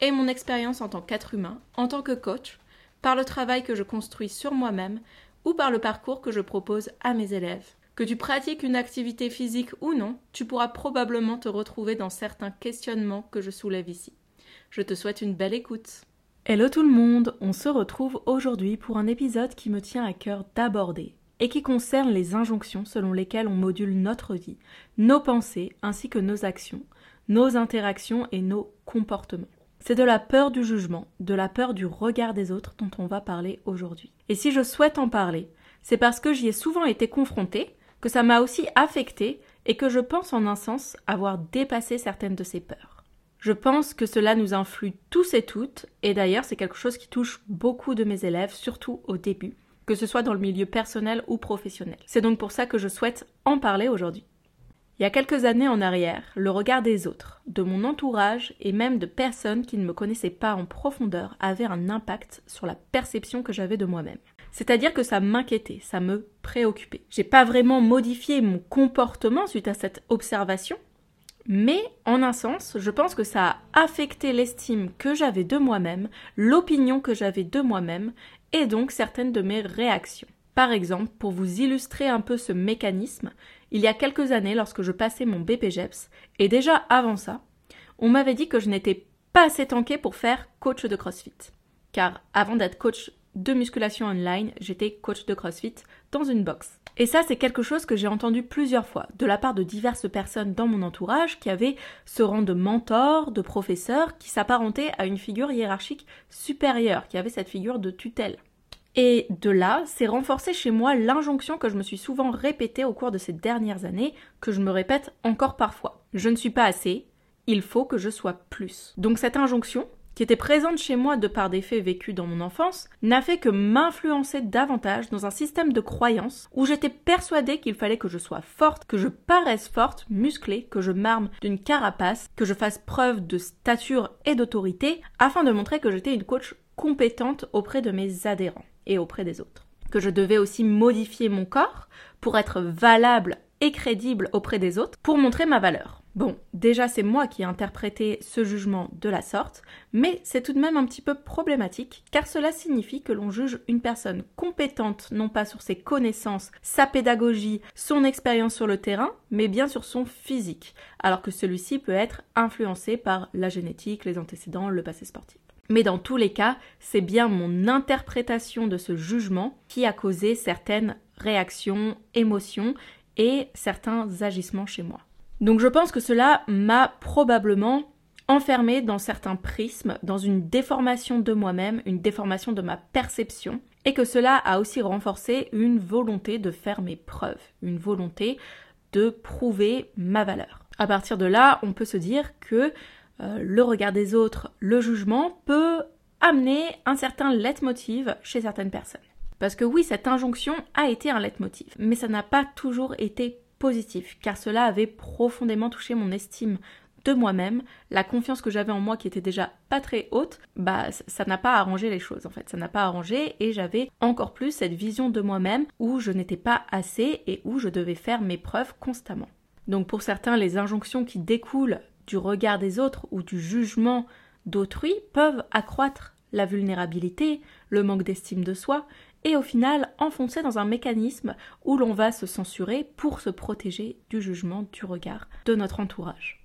et mon expérience en tant qu'être humain, en tant que coach, par le travail que je construis sur moi-même ou par le parcours que je propose à mes élèves. Que tu pratiques une activité physique ou non, tu pourras probablement te retrouver dans certains questionnements que je soulève ici. Je te souhaite une belle écoute. Hello tout le monde, on se retrouve aujourd'hui pour un épisode qui me tient à cœur d'aborder et qui concerne les injonctions selon lesquelles on module notre vie, nos pensées ainsi que nos actions, nos interactions et nos comportements. C'est de la peur du jugement, de la peur du regard des autres dont on va parler aujourd'hui. Et si je souhaite en parler, c'est parce que j'y ai souvent été confrontée, que ça m'a aussi affectée et que je pense en un sens avoir dépassé certaines de ces peurs. Je pense que cela nous influe tous et toutes, et d'ailleurs c'est quelque chose qui touche beaucoup de mes élèves, surtout au début, que ce soit dans le milieu personnel ou professionnel. C'est donc pour ça que je souhaite en parler aujourd'hui. Il y a quelques années en arrière, le regard des autres, de mon entourage et même de personnes qui ne me connaissaient pas en profondeur avait un impact sur la perception que j'avais de moi-même. C'est-à-dire que ça m'inquiétait, ça me préoccupait. J'ai pas vraiment modifié mon comportement suite à cette observation, mais en un sens, je pense que ça a affecté l'estime que j'avais de moi-même, l'opinion que j'avais de moi-même, et donc certaines de mes réactions. Par exemple, pour vous illustrer un peu ce mécanisme, il y a quelques années lorsque je passais mon BPGEPS, et déjà avant ça, on m'avait dit que je n'étais pas assez tankée pour faire coach de CrossFit. Car avant d'être coach de musculation online, j'étais coach de CrossFit dans une box. Et ça, c'est quelque chose que j'ai entendu plusieurs fois de la part de diverses personnes dans mon entourage qui avaient ce rang de mentor, de professeur, qui s'apparentait à une figure hiérarchique supérieure, qui avait cette figure de tutelle. Et de là, c'est renforcé chez moi l'injonction que je me suis souvent répétée au cours de ces dernières années, que je me répète encore parfois. Je ne suis pas assez, il faut que je sois plus. Donc cette injonction, qui était présente chez moi de par des faits vécus dans mon enfance, n'a fait que m'influencer davantage dans un système de croyances où j'étais persuadée qu'il fallait que je sois forte, que je paraisse forte, musclée, que je m'arme d'une carapace, que je fasse preuve de stature et d'autorité, afin de montrer que j'étais une coach compétente auprès de mes adhérents et auprès des autres. Que je devais aussi modifier mon corps pour être valable et crédible auprès des autres pour montrer ma valeur. Bon, déjà c'est moi qui ai interprété ce jugement de la sorte, mais c'est tout de même un petit peu problématique car cela signifie que l'on juge une personne compétente non pas sur ses connaissances, sa pédagogie, son expérience sur le terrain, mais bien sur son physique, alors que celui-ci peut être influencé par la génétique, les antécédents, le passé sportif. Mais dans tous les cas, c'est bien mon interprétation de ce jugement qui a causé certaines réactions, émotions et certains agissements chez moi. Donc je pense que cela m'a probablement enfermé dans certains prismes, dans une déformation de moi-même, une déformation de ma perception, et que cela a aussi renforcé une volonté de faire mes preuves, une volonté de prouver ma valeur. À partir de là, on peut se dire que euh, le regard des autres, le jugement, peut amener un certain leitmotiv chez certaines personnes. Parce que oui, cette injonction a été un leitmotiv, mais ça n'a pas toujours été positif, car cela avait profondément touché mon estime de moi-même, la confiance que j'avais en moi qui était déjà pas très haute, bah ça n'a pas arrangé les choses en fait, ça n'a pas arrangé et j'avais encore plus cette vision de moi-même où je n'étais pas assez et où je devais faire mes preuves constamment. Donc pour certains, les injonctions qui découlent du regard des autres ou du jugement d'autrui peuvent accroître la vulnérabilité, le manque d'estime de soi, et au final enfoncer dans un mécanisme où l'on va se censurer pour se protéger du jugement, du regard de notre entourage.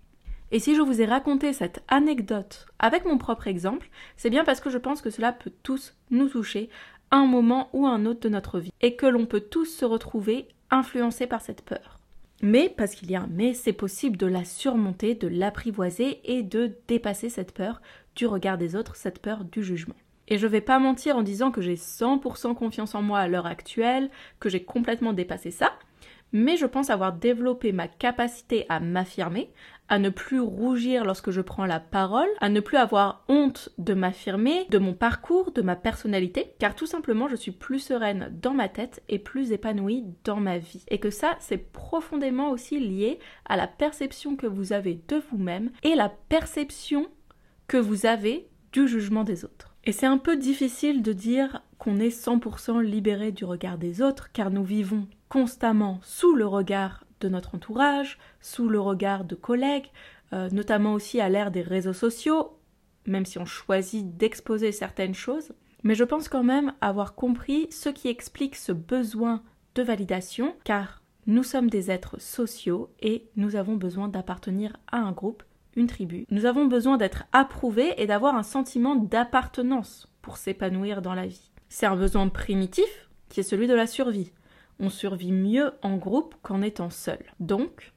Et si je vous ai raconté cette anecdote avec mon propre exemple, c'est bien parce que je pense que cela peut tous nous toucher à un moment ou un autre de notre vie, et que l'on peut tous se retrouver influencés par cette peur. Mais, parce qu'il y a un mais, c'est possible de la surmonter, de l'apprivoiser et de dépasser cette peur du regard des autres, cette peur du jugement. Et je vais pas mentir en disant que j'ai 100% confiance en moi à l'heure actuelle, que j'ai complètement dépassé ça, mais je pense avoir développé ma capacité à m'affirmer, à ne plus rougir lorsque je prends la parole, à ne plus avoir honte de m'affirmer, de mon parcours, de ma personnalité, car tout simplement je suis plus sereine dans ma tête et plus épanouie dans ma vie. Et que ça, c'est profondément aussi lié à la perception que vous avez de vous-même et la perception que vous avez du jugement des autres. Et c'est un peu difficile de dire qu'on est 100% libéré du regard des autres, car nous vivons constamment sous le regard de notre entourage, sous le regard de collègues, euh, notamment aussi à l'ère des réseaux sociaux, même si on choisit d'exposer certaines choses. Mais je pense quand même avoir compris ce qui explique ce besoin de validation, car nous sommes des êtres sociaux et nous avons besoin d'appartenir à un groupe, une tribu. Nous avons besoin d'être approuvés et d'avoir un sentiment d'appartenance pour s'épanouir dans la vie. C'est un besoin primitif qui est celui de la survie on survit mieux en groupe qu'en étant seul. Donc,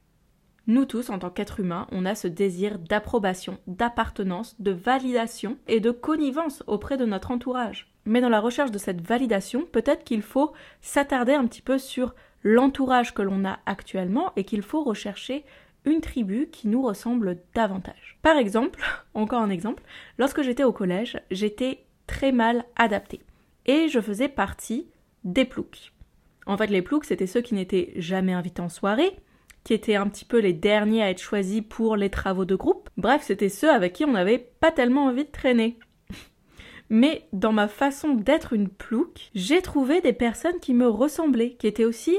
nous tous, en tant qu'êtres humains, on a ce désir d'approbation, d'appartenance, de validation et de connivence auprès de notre entourage. Mais dans la recherche de cette validation, peut-être qu'il faut s'attarder un petit peu sur l'entourage que l'on a actuellement et qu'il faut rechercher une tribu qui nous ressemble davantage. Par exemple, encore un exemple, lorsque j'étais au collège, j'étais très mal adaptée et je faisais partie des ploucs. En fait, les ploucs, c'était ceux qui n'étaient jamais invités en soirée, qui étaient un petit peu les derniers à être choisis pour les travaux de groupe. Bref, c'était ceux avec qui on n'avait pas tellement envie de traîner. Mais dans ma façon d'être une plouc, j'ai trouvé des personnes qui me ressemblaient, qui étaient aussi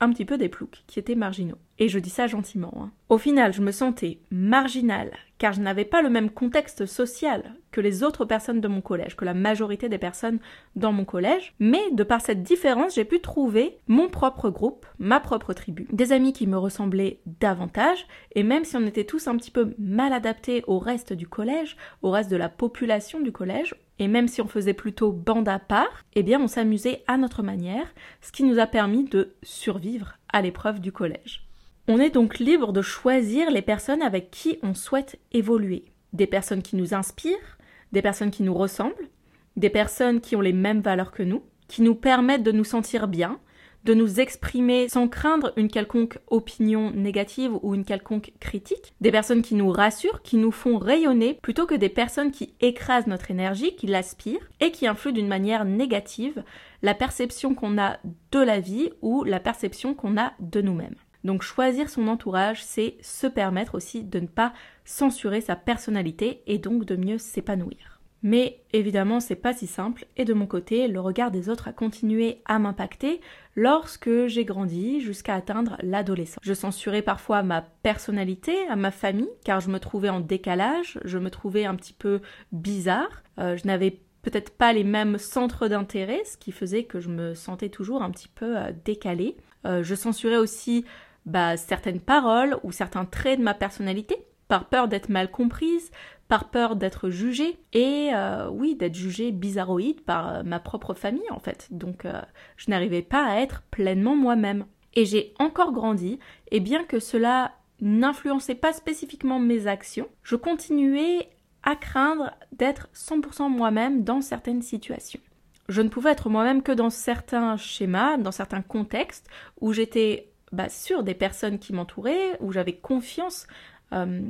un petit peu des ploucs, qui étaient marginaux. Et je dis ça gentiment. Hein. Au final, je me sentais marginale, car je n'avais pas le même contexte social que les autres personnes de mon collège, que la majorité des personnes dans mon collège, mais de par cette différence, j'ai pu trouver mon propre groupe, ma propre tribu, des amis qui me ressemblaient davantage, et même si on était tous un petit peu mal adaptés au reste du collège, au reste de la population du collège, et même si on faisait plutôt bande à part, eh bien on s'amusait à notre manière, ce qui nous a permis de survivre à l'épreuve du collège. On est donc libre de choisir les personnes avec qui on souhaite évoluer. Des personnes qui nous inspirent, des personnes qui nous ressemblent, des personnes qui ont les mêmes valeurs que nous, qui nous permettent de nous sentir bien, de nous exprimer sans craindre une quelconque opinion négative ou une quelconque critique, des personnes qui nous rassurent, qui nous font rayonner, plutôt que des personnes qui écrasent notre énergie, qui l'aspirent et qui influent d'une manière négative la perception qu'on a de la vie ou la perception qu'on a de nous-mêmes. Donc choisir son entourage, c'est se permettre aussi de ne pas censurer sa personnalité et donc de mieux s'épanouir. Mais évidemment, c'est pas si simple et de mon côté, le regard des autres a continué à m'impacter lorsque j'ai grandi jusqu'à atteindre l'adolescence. Je censurais parfois ma personnalité, à ma famille, car je me trouvais en décalage, je me trouvais un petit peu bizarre, euh, je n'avais peut-être pas les mêmes centres d'intérêt, ce qui faisait que je me sentais toujours un petit peu euh, décalée. Euh, je censurais aussi bah, certaines paroles ou certains traits de ma personnalité, par peur d'être mal comprise, par peur d'être jugée, et euh, oui, d'être jugée bizarroïde par euh, ma propre famille en fait. Donc euh, je n'arrivais pas à être pleinement moi-même. Et j'ai encore grandi, et bien que cela n'influençait pas spécifiquement mes actions, je continuais à craindre d'être 100% moi-même dans certaines situations. Je ne pouvais être moi-même que dans certains schémas, dans certains contextes où j'étais bah, sur des personnes qui m'entouraient, où j'avais confiance, euh,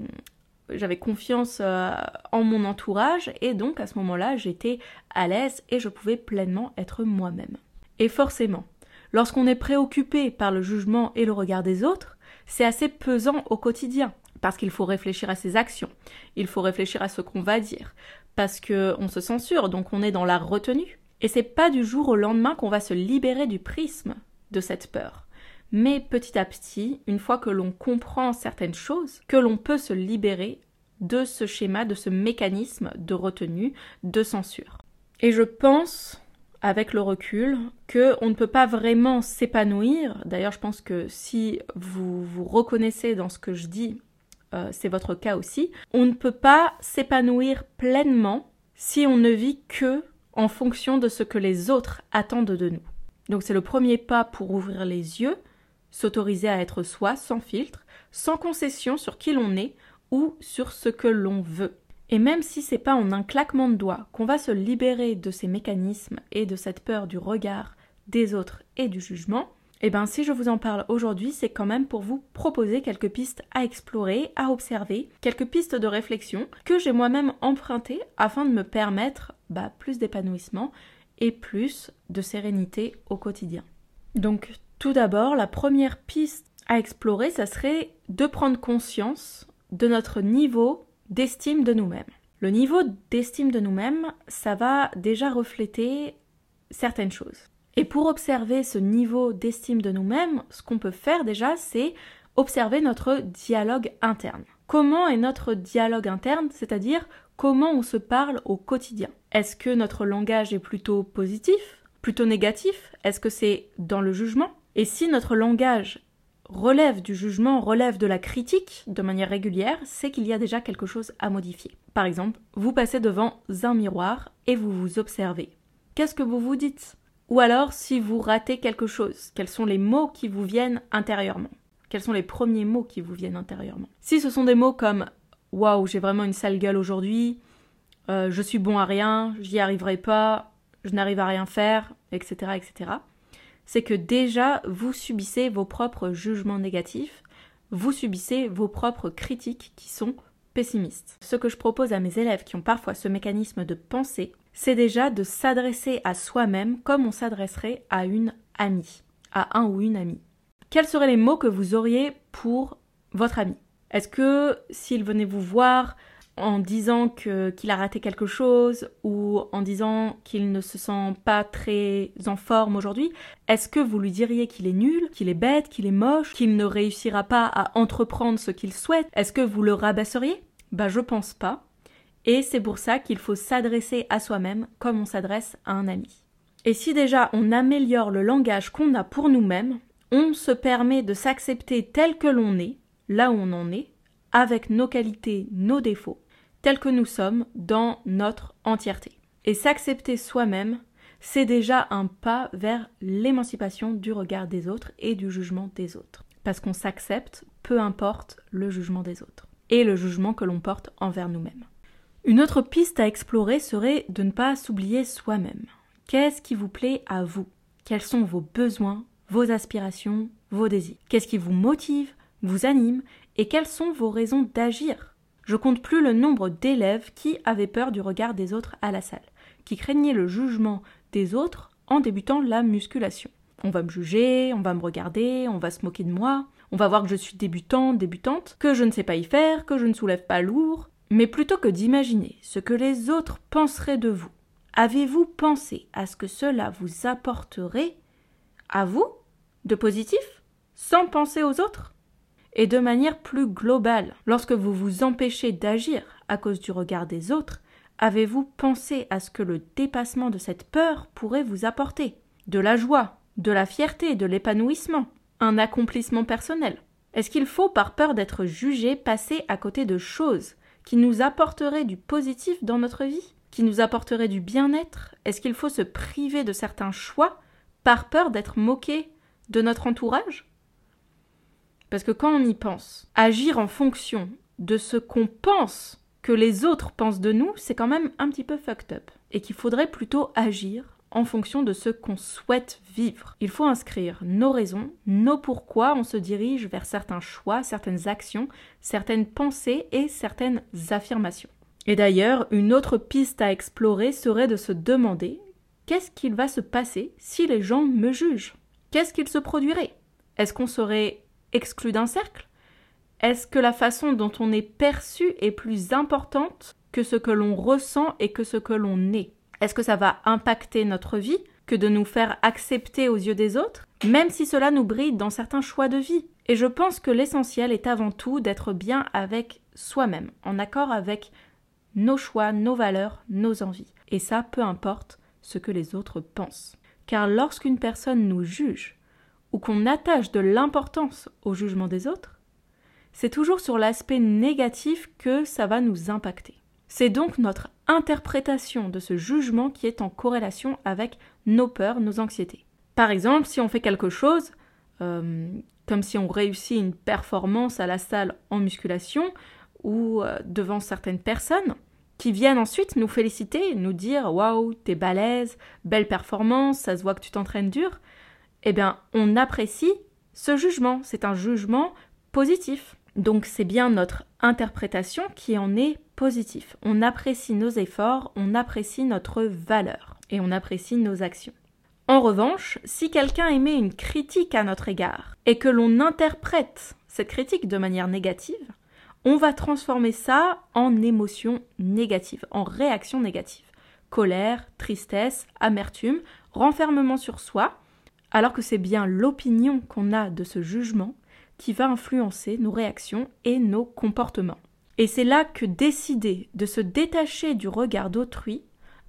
j'avais confiance euh, en mon entourage, et donc à ce moment-là, j'étais à l'aise et je pouvais pleinement être moi-même. Et forcément, lorsqu'on est préoccupé par le jugement et le regard des autres, c'est assez pesant au quotidien, parce qu'il faut réfléchir à ses actions, il faut réfléchir à ce qu'on va dire, parce qu'on se censure, donc on est dans la retenue. Et c'est pas du jour au lendemain qu'on va se libérer du prisme de cette peur. Mais petit à petit, une fois que l'on comprend certaines choses, que l'on peut se libérer de ce schéma, de ce mécanisme de retenue, de censure. Et je pense, avec le recul, que on ne peut pas vraiment s'épanouir. D'ailleurs, je pense que si vous vous reconnaissez dans ce que je dis, euh, c'est votre cas aussi. On ne peut pas s'épanouir pleinement si on ne vit que en fonction de ce que les autres attendent de nous. Donc c'est le premier pas pour ouvrir les yeux, s'autoriser à être soi sans filtre, sans concession sur qui l'on est ou sur ce que l'on veut. Et même si c'est pas en un claquement de doigts qu'on va se libérer de ces mécanismes et de cette peur du regard des autres et du jugement, Eh bien, si je vous en parle aujourd'hui, c'est quand même pour vous proposer quelques pistes à explorer, à observer, quelques pistes de réflexion que j'ai moi-même empruntées afin de me permettre bah, plus d'épanouissement et plus de sérénité au quotidien. Donc, tout d'abord, la première piste à explorer, ça serait de prendre conscience de notre niveau d'estime de nous-mêmes. Le niveau d'estime de nous-mêmes, ça va déjà refléter certaines choses. Et pour observer ce niveau d'estime de nous-mêmes, ce qu'on peut faire déjà, c'est observer notre dialogue interne. Comment est notre dialogue interne, c'est-à-dire comment on se parle au quotidien? Est-ce que notre langage est plutôt positif, plutôt négatif? Est-ce que c'est dans le jugement? Et si notre langage relève du jugement, relève de la critique de manière régulière, c'est qu'il y a déjà quelque chose à modifier. Par exemple, vous passez devant un miroir et vous vous observez. Qu'est-ce que vous vous dites? Ou alors, si vous ratez quelque chose, quels sont les mots qui vous viennent intérieurement? Quels sont les premiers mots qui vous viennent intérieurement? Si ce sont des mots comme Waouh, j'ai vraiment une sale gueule aujourd'hui, euh, je suis bon à rien, j'y arriverai pas, je n'arrive à rien faire, etc., etc., c'est que déjà vous subissez vos propres jugements négatifs, vous subissez vos propres critiques qui sont pessimistes. Ce que je propose à mes élèves qui ont parfois ce mécanisme de pensée, c'est déjà de s'adresser à soi-même comme on s'adresserait à une amie, à un ou une amie. Quels seraient les mots que vous auriez pour votre ami Est-ce que s'il venait vous voir en disant qu'il a raté quelque chose ou en disant qu'il ne se sent pas très en forme aujourd'hui, est-ce que vous lui diriez qu'il est nul, qu'il est bête, qu'il est moche, qu'il ne réussira pas à entreprendre ce qu'il souhaite? Est-ce que vous le rabaisseriez? Bah je pense pas. Et c'est pour ça qu'il faut s'adresser à soi-même comme on s'adresse à un ami. Et si déjà on améliore le langage qu'on a pour nous-mêmes, on se permet de s'accepter tel que l'on est, là où on en est, avec nos qualités, nos défauts, tels que nous sommes dans notre entièreté. Et s'accepter soi-même, c'est déjà un pas vers l'émancipation du regard des autres et du jugement des autres. Parce qu'on s'accepte, peu importe le jugement des autres et le jugement que l'on porte envers nous-mêmes. Une autre piste à explorer serait de ne pas s'oublier soi-même. Qu'est-ce qui vous plaît à vous? Quels sont vos besoins, vos aspirations, vos désirs? Qu'est-ce qui vous motive, vous anime? Et quelles sont vos raisons d'agir? Je compte plus le nombre d'élèves qui avaient peur du regard des autres à la salle, qui craignaient le jugement des autres en débutant la musculation. On va me juger, on va me regarder, on va se moquer de moi, on va voir que je suis débutant, débutante, que je ne sais pas y faire, que je ne soulève pas lourd, mais plutôt que d'imaginer ce que les autres penseraient de vous, avez-vous pensé à ce que cela vous apporterait à vous de positif, sans penser aux autres? Et de manière plus globale, lorsque vous vous empêchez d'agir à cause du regard des autres, avez-vous pensé à ce que le dépassement de cette peur pourrait vous apporter? De la joie, de la fierté, de l'épanouissement, un accomplissement personnel? Est-ce qu'il faut, par peur d'être jugé, passer à côté de choses qui nous apporterait du positif dans notre vie, qui nous apporterait du bien-être? Est-ce qu'il faut se priver de certains choix par peur d'être moqué de notre entourage? Parce que quand on y pense, agir en fonction de ce qu'on pense que les autres pensent de nous, c'est quand même un petit peu fucked up. Et qu'il faudrait plutôt agir en fonction de ce qu'on souhaite vivre. Il faut inscrire nos raisons, nos pourquoi on se dirige vers certains choix, certaines actions, certaines pensées et certaines affirmations. Et d'ailleurs, une autre piste à explorer serait de se demander qu'est-ce qu'il va se passer si les gens me jugent? Qu'est-ce qu'il se produirait? Est-ce qu'on serait exclu d'un cercle? Est-ce que la façon dont on est perçu est plus importante que ce que l'on ressent et que ce que l'on est? Est-ce que ça va impacter notre vie que de nous faire accepter aux yeux des autres, même si cela nous bride dans certains choix de vie? Et je pense que l'essentiel est avant tout d'être bien avec soi-même, en accord avec nos choix, nos valeurs, nos envies. Et ça, peu importe ce que les autres pensent. Car lorsqu'une personne nous juge, ou qu'on attache de l'importance au jugement des autres, c'est toujours sur l'aspect négatif que ça va nous impacter. C'est donc notre interprétation de ce jugement qui est en corrélation avec nos peurs, nos anxiétés. Par exemple, si on fait quelque chose, euh, comme si on réussit une performance à la salle en musculation ou euh, devant certaines personnes, qui viennent ensuite nous féliciter, nous dire waouh, t'es balèze, belle performance, ça se voit que tu t'entraînes dur. Eh bien, on apprécie ce jugement. C'est un jugement positif. Donc c'est bien notre interprétation qui en est positive. On apprécie nos efforts, on apprécie notre valeur et on apprécie nos actions. En revanche, si quelqu'un émet une critique à notre égard et que l'on interprète cette critique de manière négative, on va transformer ça en émotion négative, en réaction négative. Colère, tristesse, amertume, renfermement sur soi, alors que c'est bien l'opinion qu'on a de ce jugement qui va influencer nos réactions et nos comportements. Et c'est là que décider de se détacher du regard d'autrui,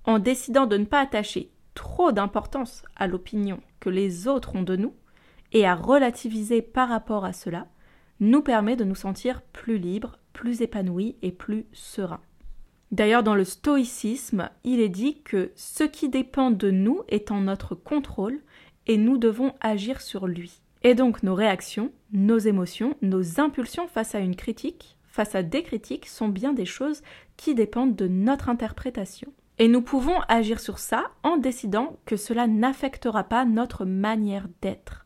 en décidant de ne pas attacher trop d'importance à l'opinion que les autres ont de nous, et à relativiser par rapport à cela, nous permet de nous sentir plus libres, plus épanouis et plus sereins. D'ailleurs, dans le stoïcisme, il est dit que ce qui dépend de nous est en notre contrôle et nous devons agir sur lui. Et donc nos réactions, nos émotions, nos impulsions face à une critique, face à des critiques, sont bien des choses qui dépendent de notre interprétation. Et nous pouvons agir sur ça en décidant que cela n'affectera pas notre manière d'être.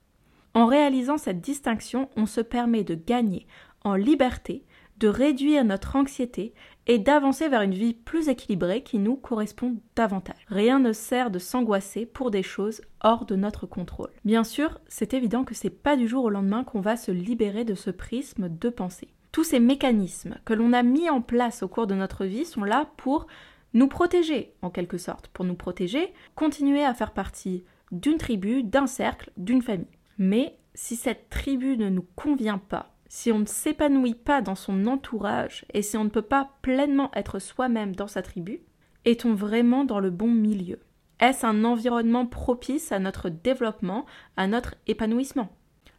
En réalisant cette distinction, on se permet de gagner en liberté, de réduire notre anxiété et d'avancer vers une vie plus équilibrée qui nous correspond davantage. Rien ne sert de s'angoisser pour des choses hors de notre contrôle. Bien sûr, c'est évident que c'est pas du jour au lendemain qu'on va se libérer de ce prisme de pensée. Tous ces mécanismes que l'on a mis en place au cours de notre vie sont là pour nous protéger, en quelque sorte, pour nous protéger, continuer à faire partie d'une tribu, d'un cercle, d'une famille. Mais si cette tribu ne nous convient pas, si on ne s'épanouit pas dans son entourage et si on ne peut pas pleinement être soi-même dans sa tribu, est-on vraiment dans le bon milieu? Est-ce un environnement propice à notre développement, à notre épanouissement?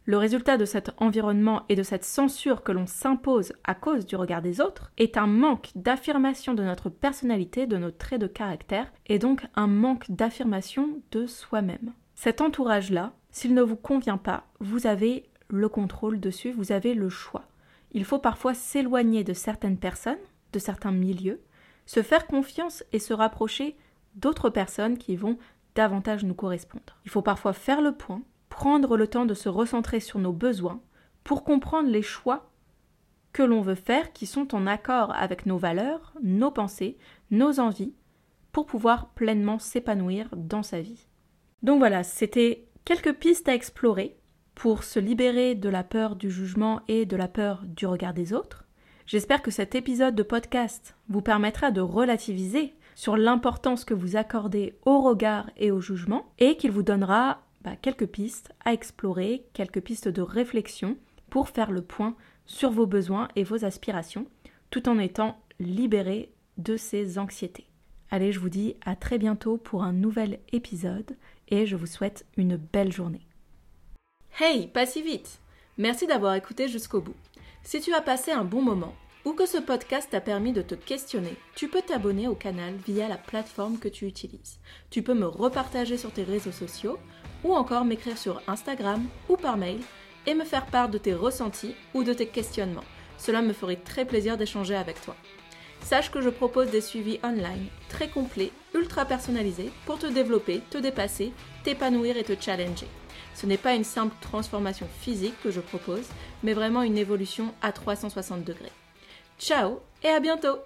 Le résultat de cet environnement et de cette censure que l'on s'impose à cause du regard des autres est un manque d'affirmation de notre personnalité, de nos traits de caractère, et donc un manque d'affirmation de soi-même. Cet entourage-là, s'il ne vous convient pas, vous avez le contrôle dessus, vous avez le choix. Il faut parfois s'éloigner de certaines personnes, de certains milieux, se faire confiance et se rapprocher d'autres personnes qui vont davantage nous correspondre. Il faut parfois faire le point, prendre le temps de se recentrer sur nos besoins pour comprendre les choix que l'on veut faire qui sont en accord avec nos valeurs, nos pensées, nos envies, pour pouvoir pleinement s'épanouir dans sa vie. Donc voilà, c'était quelques pistes à explorer pour se libérer de la peur du jugement et de la peur du regard des autres. J'espère que cet épisode de podcast vous permettra de relativiser sur l'importance que vous accordez au regard et au jugement et qu'il vous donnera bah, quelques pistes à explorer, quelques pistes de réflexion pour faire le point sur vos besoins et vos aspirations tout en étant libéré de ces anxiétés. Allez, je vous dis à très bientôt pour un nouvel épisode et je vous souhaite une belle journée. Hey, pas si vite Merci d'avoir écouté jusqu'au bout. Si tu as passé un bon moment ou que ce podcast t'a permis de te questionner, tu peux t'abonner au canal via la plateforme que tu utilises. Tu peux me repartager sur tes réseaux sociaux ou encore m'écrire sur Instagram ou par mail et me faire part de tes ressentis ou de tes questionnements. Cela me ferait très plaisir d'échanger avec toi. Sache que je propose des suivis online très complets, ultra personnalisés pour te développer, te dépasser, t'épanouir et te challenger. Ce n'est pas une simple transformation physique que je propose, mais vraiment une évolution à 360 degrés. Ciao et à bientôt